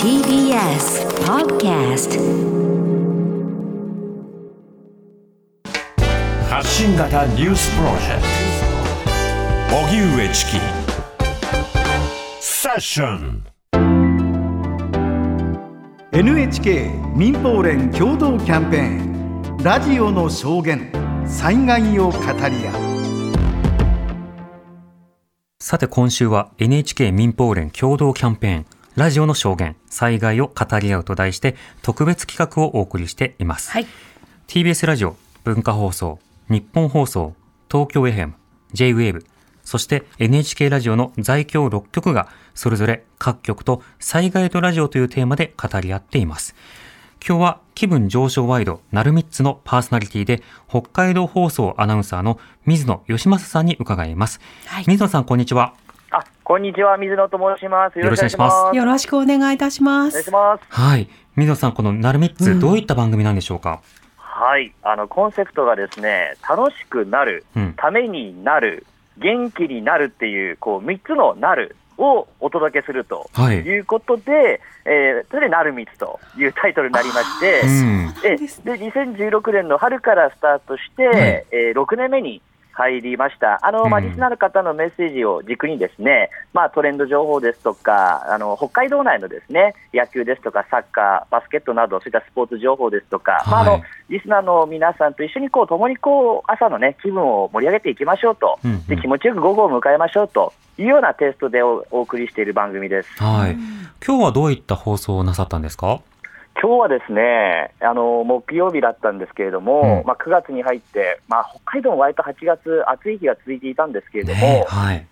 TBS Podcast 発信型ニュースプロジェクト。荻上チキ。セッション。NHK 民放連共同キャンペーン。ラジオの証言災害を語り合うさて今週は NHK 民放連共同キャンペーンラジオの証言災害を語り合うと題して特別企画をお送りしています、はい。TBS ラジオ文化放送日本放送東京 FM JWAVE そして NHK ラジオの在京6局がそれぞれ各局と災害とラジオというテーマで語り合っています今日は気分上昇ワイドなるみっつのパーソナリティで北海道放送アナウンサーの水野義正さんに伺います、はい。水野さんこんにちは。あ、こんにちは、水野と申します。よろしくお願いします。よろしくお願いいたしまお願いしす。ます。はい。水野さんこのなるみっつ、うん。どういった番組なんでしょうか？はい、あの、コンセプトがですね、楽しくなる、うん。ためになる、元気になるっていう、こう、3つのなるをお届けするとはい。いうことで、えーそれでなるみつというタイトルになりまして、うん。えで2016年の春からスタートして、はい。えー6年目に入りました。あの、まあ、うんリスナーの方のメッセージを軸にですね、まあ、トレンド情報ですとか、あの、北海道内のですね、野球ですとか、サッカー、バスケットなど、そういったスポーツ情報ですとか、まあ、あはいの、リスナーの皆さんと一緒にこう、共にこう、朝のね、気分を盛り上げていきましょうと、うんうんで、気持ちよく午後を迎えましょうというようなテイストでおお送りしている番組です。はい。今日はどういった放送をなさったんですか？今日はですね、あの木曜日だったんですけれども、うんまあ、9月に入って、まあ、北海道も割と8月、暑い日が続いていたんですけれども、ねえはい。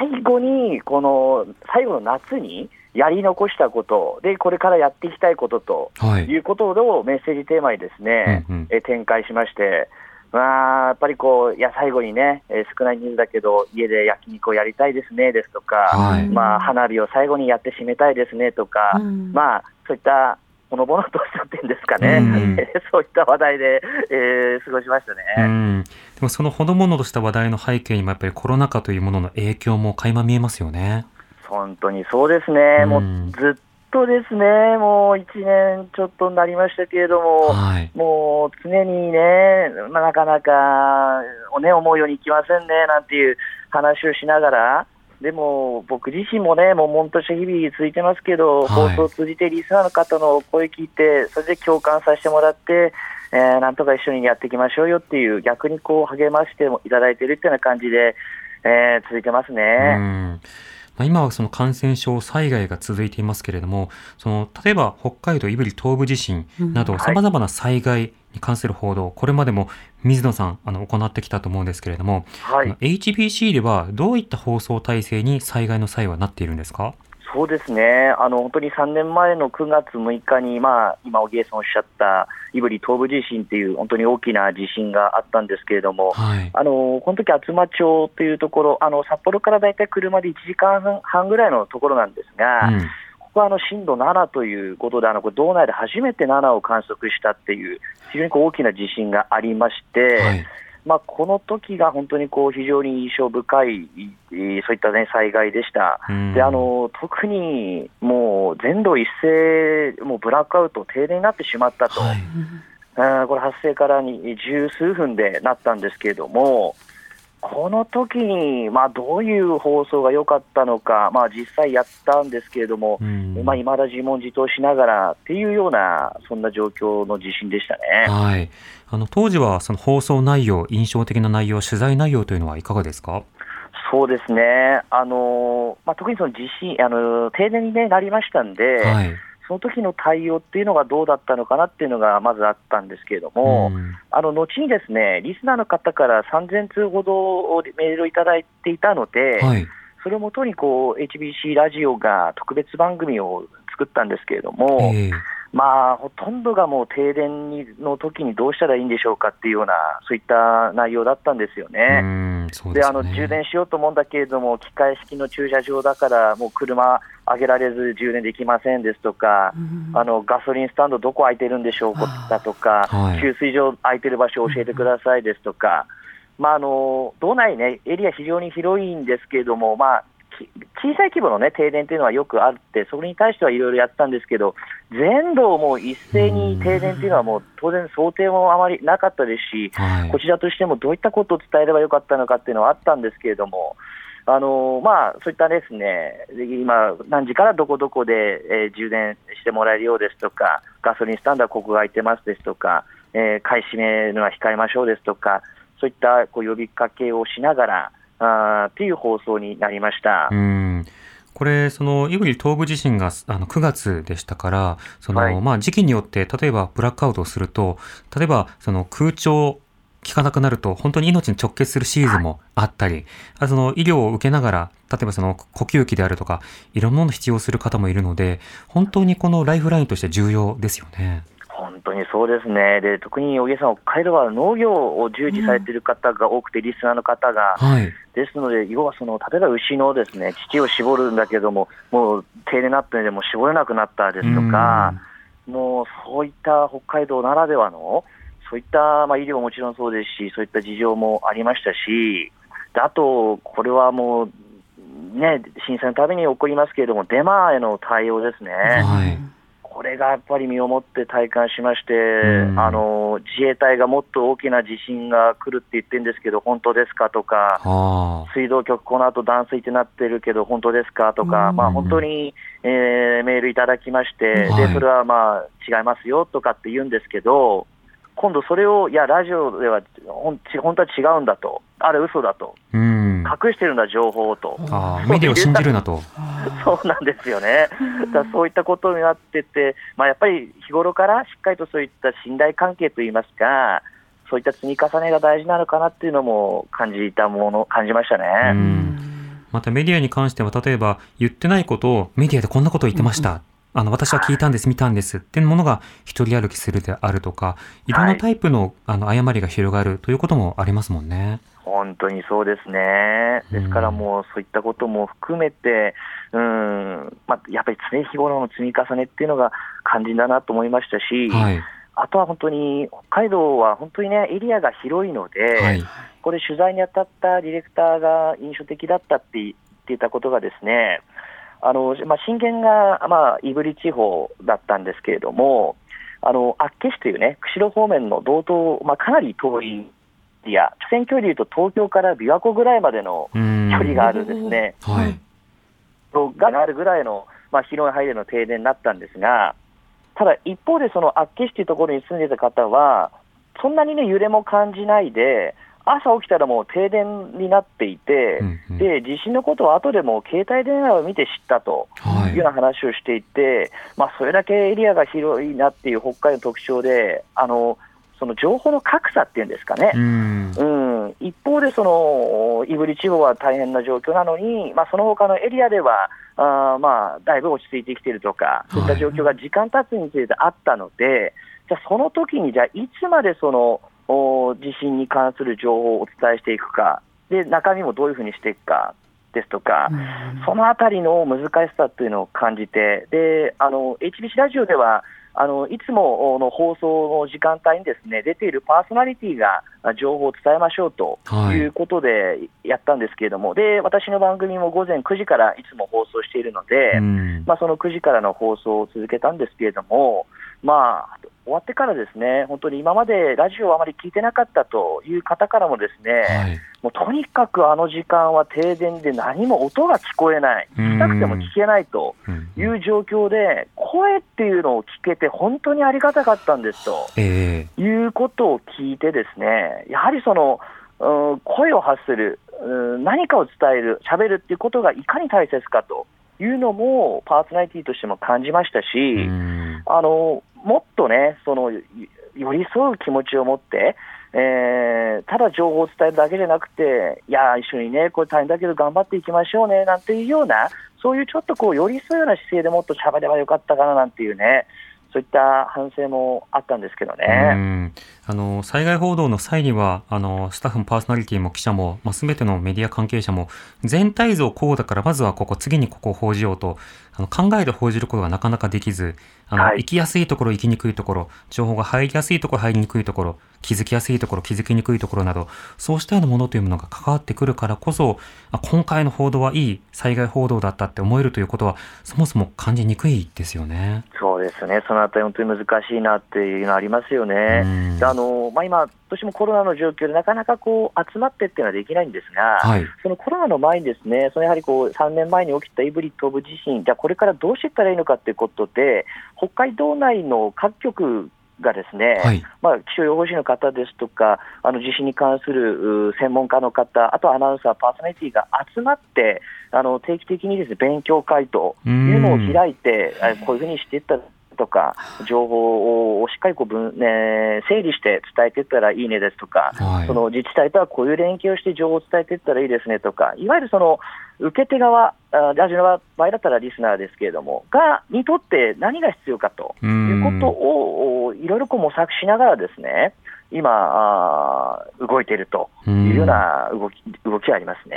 最後に、この最後の夏にやり残したこと、で、これからやっていきたいこととはい。いうことをメッセージテーマにですね、うんうんえ展開しまして、まあ、やっぱりこう、いや、最後にね、えー少ない人数だけど、家で焼肉をやりたいですねですとか、はい。まあ、花火を最後にやって締めたいですねとか、うんまあ、そういったほのぼのとしたっていうんですかね、うん そういった話題で、えー過ごしましたね。うん。でもそのほのぼのとした話題の背景にもやっぱりコロナ禍というものの影響も垣間見えますよね。本当にそうですね、もううんずっとですね、もう1年ちょっとになりましたけれども、はい。もう常にね、まあ、なかなか、ね、思うようにいきませんねなんていう話をしながら、でも僕自身もね、悶とした日々続いてますけど、はい放送を通じてリスナーの方の声聞いて、それで共感させてもらって、えーなんとか一緒にやっていきましょうよっていう、逆にこう励ましていただいているっていうような感じで、えー続いてますうね。ん。まあ、今はその感染症災害が続いていますけれども、その例えば北海道胆振東部地震などはい様々な災害に関する報道、これまでも水野さんあの行ってきたと思うんですけれども、はい、HBC ではどういった放送体制に災害の際はなっているんですか？そうですね、あの本当に3年前の9月6日に、まあ、今、荻江さんおっしゃった胆振東部地震っていう、本当に大きな地震があったんですけれども、はい。あのこの時厚真町というところ、あの札幌から大体車で1時間半ぐらいのところなんですが、うん。ここはあの震度7ということで、あのこれ道内で初めて7を観測したっていう、非常にこう大きな地震がありまして、はい。まあ、この時が本当にこう非常に印象深い、えーそういった、ね、災害でした。うんであの特にもう全土一斉、もうブラックアウト、停電になってしまったと、はい。これ、発生からに十数分でなったんですけれども、この時にまあどういう放送が良かったのか、まあ、実際やったんですけれども、うんまあ、未だ自問自答しながらっていうような、そんな状況の地震でしたね。はい。あの、当時はその放送内容、印象的な内容、取材内容というのはいかがですか？そうですね、あのまあ、特にその地震あの停電に、ね、なりましたんで、はい。その時の対応っていうのがどうだったのかなっていうのがまずあったんですけれども、うんあの後にですねリスナーの方から3000通ほどメールをいただいていたので、はい。それをもとにこう HBC ラジオが特別番組を作ったんですけれども、ええまあ、ほとんどがもう停電にの時にどうしたらいいんでしょうかっていうような、そういった内容だったんですようね。でね。の充電しようと思うんだけれども、機械式の駐車場だから、もう車上げられず充電できませんですとか、あのガソリンスタンドどこ空いてるんでしょうかだとか、はい給水場空いてる場所教えてくださいですとか、まあ、あの道内ね、エリア非常に広いんですけれども、まあ、小さい規模の、ね、停電というのはよくあって、それに対してはいろいろやってたんですけど、全土をもう一斉に停電というのは、もう当然、想定もあまりなかったですし、はい。こちらとしてもどういったことを伝えればよかったのかっていうのはあったんですけれども、あのまあ、そういったですね、今、何時からどこどこで、えー充電してもらえるようですとか、ガソリンスタンドはここが空いてますですとか、えー買い占めるのは控えましょうですとか、そういったこう呼びかけをしながら、あていう放送になりました。うんこれ、その、胆振東部地震があの9月でしたから、その、はいまあ、時期によって、例えばブラックアウトをすると、例えば、その空調、効かなくなると、本当に命に直結するシーズンもあったり、あその医療を受けながら、例えばその呼吸器であるとか、いろんなものを必要する方もいるので、本当にこのライフラインとして重要ですよね。本当にそうですね、で特に小木さん、北海道は農業を従事されている方が多くて、リスナーの方が、はい。ですので、要はその例えば牛のですね乳を絞るんだけども、もう停電になったので、もう絞れなくなったですとか、もうそういった北海道ならではの、そういった、まあ、医療ももちろんそうですし、そういった事情もありましたし、であと、これはもう、ね、震災のために起こりますけれども、デマへの対応ですね。はい。これがやっぱり身をもって体感しまして、うん。あの自衛隊がもっと大きな地震が来るって言ってるんですけど、本当ですかとか、はあ。水道局、この後断水ってなってるけど、本当ですかとか、まあ、本当に、えーメールいただきまして、はい。でそれはまあ違いますよとかって言うんですけど、今度それを、いや、ラジオでは本当は違うんだと、あれ、嘘だと、うん。隠してるんだ、情報をと。ああ、メディアを信じるなと。そうなんですよね。だそういったことになってて、まあ、やっぱり日頃からしっかりとそういった信頼関係といいますか、そういった積み重ねが大事なのかなっていうのも感じたもの、感じましたうね。ん。またメディアに関しては、例えば言ってないことをメディアでこんなことを言ってました。あの、私は聞いたんです、見たんですっていうものが一人歩きするであるとか、いろんなタイプの、あの、誤りが広がるということもありますもんね。本当にそうですね。ですからもうそういったことも含めて、うん、まあ、やっぱり常日頃の積み重ねっていうのが肝心だなと思いましたし、はい。あとは本当に北海道は本当にね、エリアが広いので、はい。これ取材に当たったディレクターが印象的だったって言っていたことがですね、あのまあ、震源が、まあ、胆振地方だったんですけれども、あの厚岸というね、釧路方面の道東、まあ、かなり遠いエリア、直線距離でいうと東京から琵琶湖ぐらいまでのうん。距離があるですね、はい。があるぐらいの、まあ、広い範囲での停電になったんですが、ただ一方で、その厚岸というところに住んでいた方は、そんなにね、揺れも感じないで、朝起きたらもう停電になっていて、うんうんで地震のことを後でも携帯電話を見て知ったとはいいうような話をしていて、まあ、それだけエリアが広いなっていう北海道の特徴で、あのその情報の格差っていうんですかね。うん。うん、一方で、その胆振地方は大変な状況なのに、まあ、その他のエリアでは、あーまあ、だいぶ落ち着いてきているとか、そういった状況が時間経つにつれてあったので、じゃあ、その時に、じゃあ、いつまでそのお地震に関する情報をお伝えしていくか、で中身もどういうふうにしていくかですとか、そのあたりの難しさというのを感じて、であの HBC ラジオでは、あのいつもの放送の時間帯にですね出ているパーソナリティがあ情報を伝えましょうとはい。いうことでやったんですけれども、で私の番組も午前9時からいつも放送しているので、うん。まあ、その9時からの放送を続けたんですけれども、まあ、終わってからですね、本当に今までラジオをあまり聞いてなかったという方からもですね、はい。もうとにかくあの時間は停電で何も音が聞こえない、聞きたくても聞けないとうんいう状況で、声っていうのを聞けて、本当にありがたかったんですとええいうことを聞いて、ですねやはりその、うん声を発する、うん何かを伝える、喋るっていうことがいかに大切かというのも、パーソナリティとしても感じましたし。うんあのもっとね、その寄り添う気持ちを持って、えーただ情報を伝えるだけじゃなくて、いや、一緒にね、これ大変だけど頑張っていきましょうねなんていうような、そういうちょっとこう寄り添うような姿勢でもっと喋ればよかったかななんていうね、そういった反省もあったんですけどね。あの災害報道の際にはあのスタッフもパーソナリティも記者も、まあ、全てのメディア関係者も全体像こうだからまずはここ次にここを報じようとあの考えて報じることがなかなかできず、あの、はい行きやすいところ、行きにくいところ、情報が入りやすいところ、入りにくいところ、気づきやすいところ、気づきにくいところなど、そうしたようなものというものが関わってくるからこそ、あ今回の報道はいい災害報道だったって思えるということは、そもそも感じにくいですよね。そうですね、そのあたり、本当に難しいなっていうのはありますよね。あのまあ、今、どうしてもコロナの状況でなかなかこう集まってっていうのはできないんですが、はい。そのコロナの前にですね、そのやはりこう3年前に起きた胆振東部地震、じゃあこれからどうしていったらいいのかということで、北海道内の各局がですね、はい。まあ、気象予報士の方ですとか、あの地震に関するう専門家の方、あとはアナウンサー、パーソナリティが集まって、あの定期的にですね勉強会というのを開いて、えこういうふうにしていったとか、情報をしっかりこう分、ね、整理して伝えていったらいいねですとか、はい。その自治体とはこういう連携をして情報を伝えていったらいいですねとか、いわゆるその受け手側、あラジオの場合だったらリスナーですけれども、がにとって何が必要かということをおいろいろこう模索しながらですね、今、動いているというような動き動きがありますね。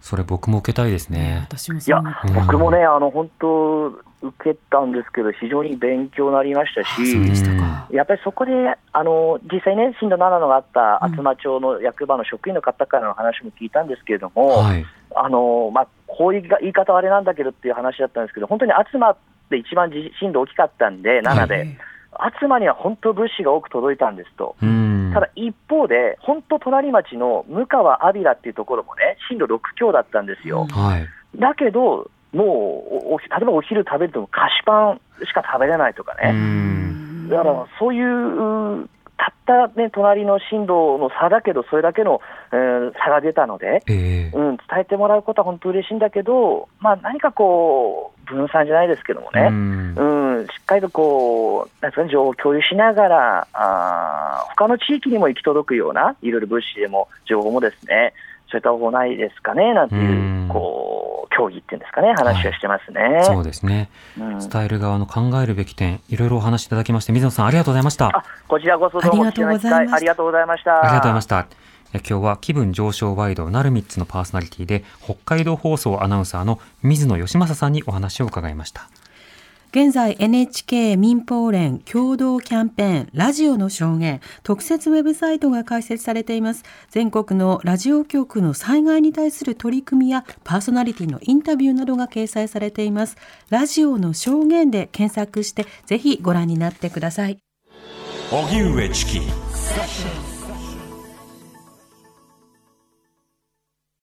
それ僕も受けたいですね。私もいや僕もね、あの本当、受けたんですけど、非常に勉強になりましたし、したか。やっぱりそこで、あの実際ね、震度7のがあったうん厚真町の役場の職員の方からの話も聞いたんですけれども、はい。あのまあ、こういう言い方はあれなんだけどっていう話だったんですけど、本当に厚真って一番地震度大きかったんで、7で、厚真には本当、物資が多く届いたんですと。うん。ただ一方で、本当、隣町の向川、阿ビラっていうところもね、震度6強だったんですよ。はい。だけど、もうおお例えばお昼食べると、菓子パンしか食べれないとかうね、ん。だからそういう、たった、ね、隣の震度の差だけど、それだけの、えー差が出たので、ええうん、伝えてもらうことは本当嬉しいんだけど、まあ、何かこう、分散じゃないですけどもうね、んうん、しっかりとこう、なんですかね、情報を共有しながら、あー他の地域にも行き届くような、いろいろ物資でも情報もですね、そういった方法ないですかね、なんていう、うんこう、協議っていうんですかね、話はしてますね。そうですね。うん伝える側の考えるべき点、いろいろお話しいただきまして、水野さんありがとうございました。あ、こちらこそどうもありがとうございましたありがとうございました。ありがとうございました。え今日は気分上昇ワイドなるみっつのパーソナリティで北海道放送アナウンサーの水野義正さんにお話を伺いました。現在 NHK 民放連共同キャンペーンラジオの証言特設ウェブサイトが開設されています。全国のラジオ局の災害に対する取り組みやパーソナリティのインタビューなどが掲載されています。ラジオの証言で検索してぜひご覧になってください。荻上チキ。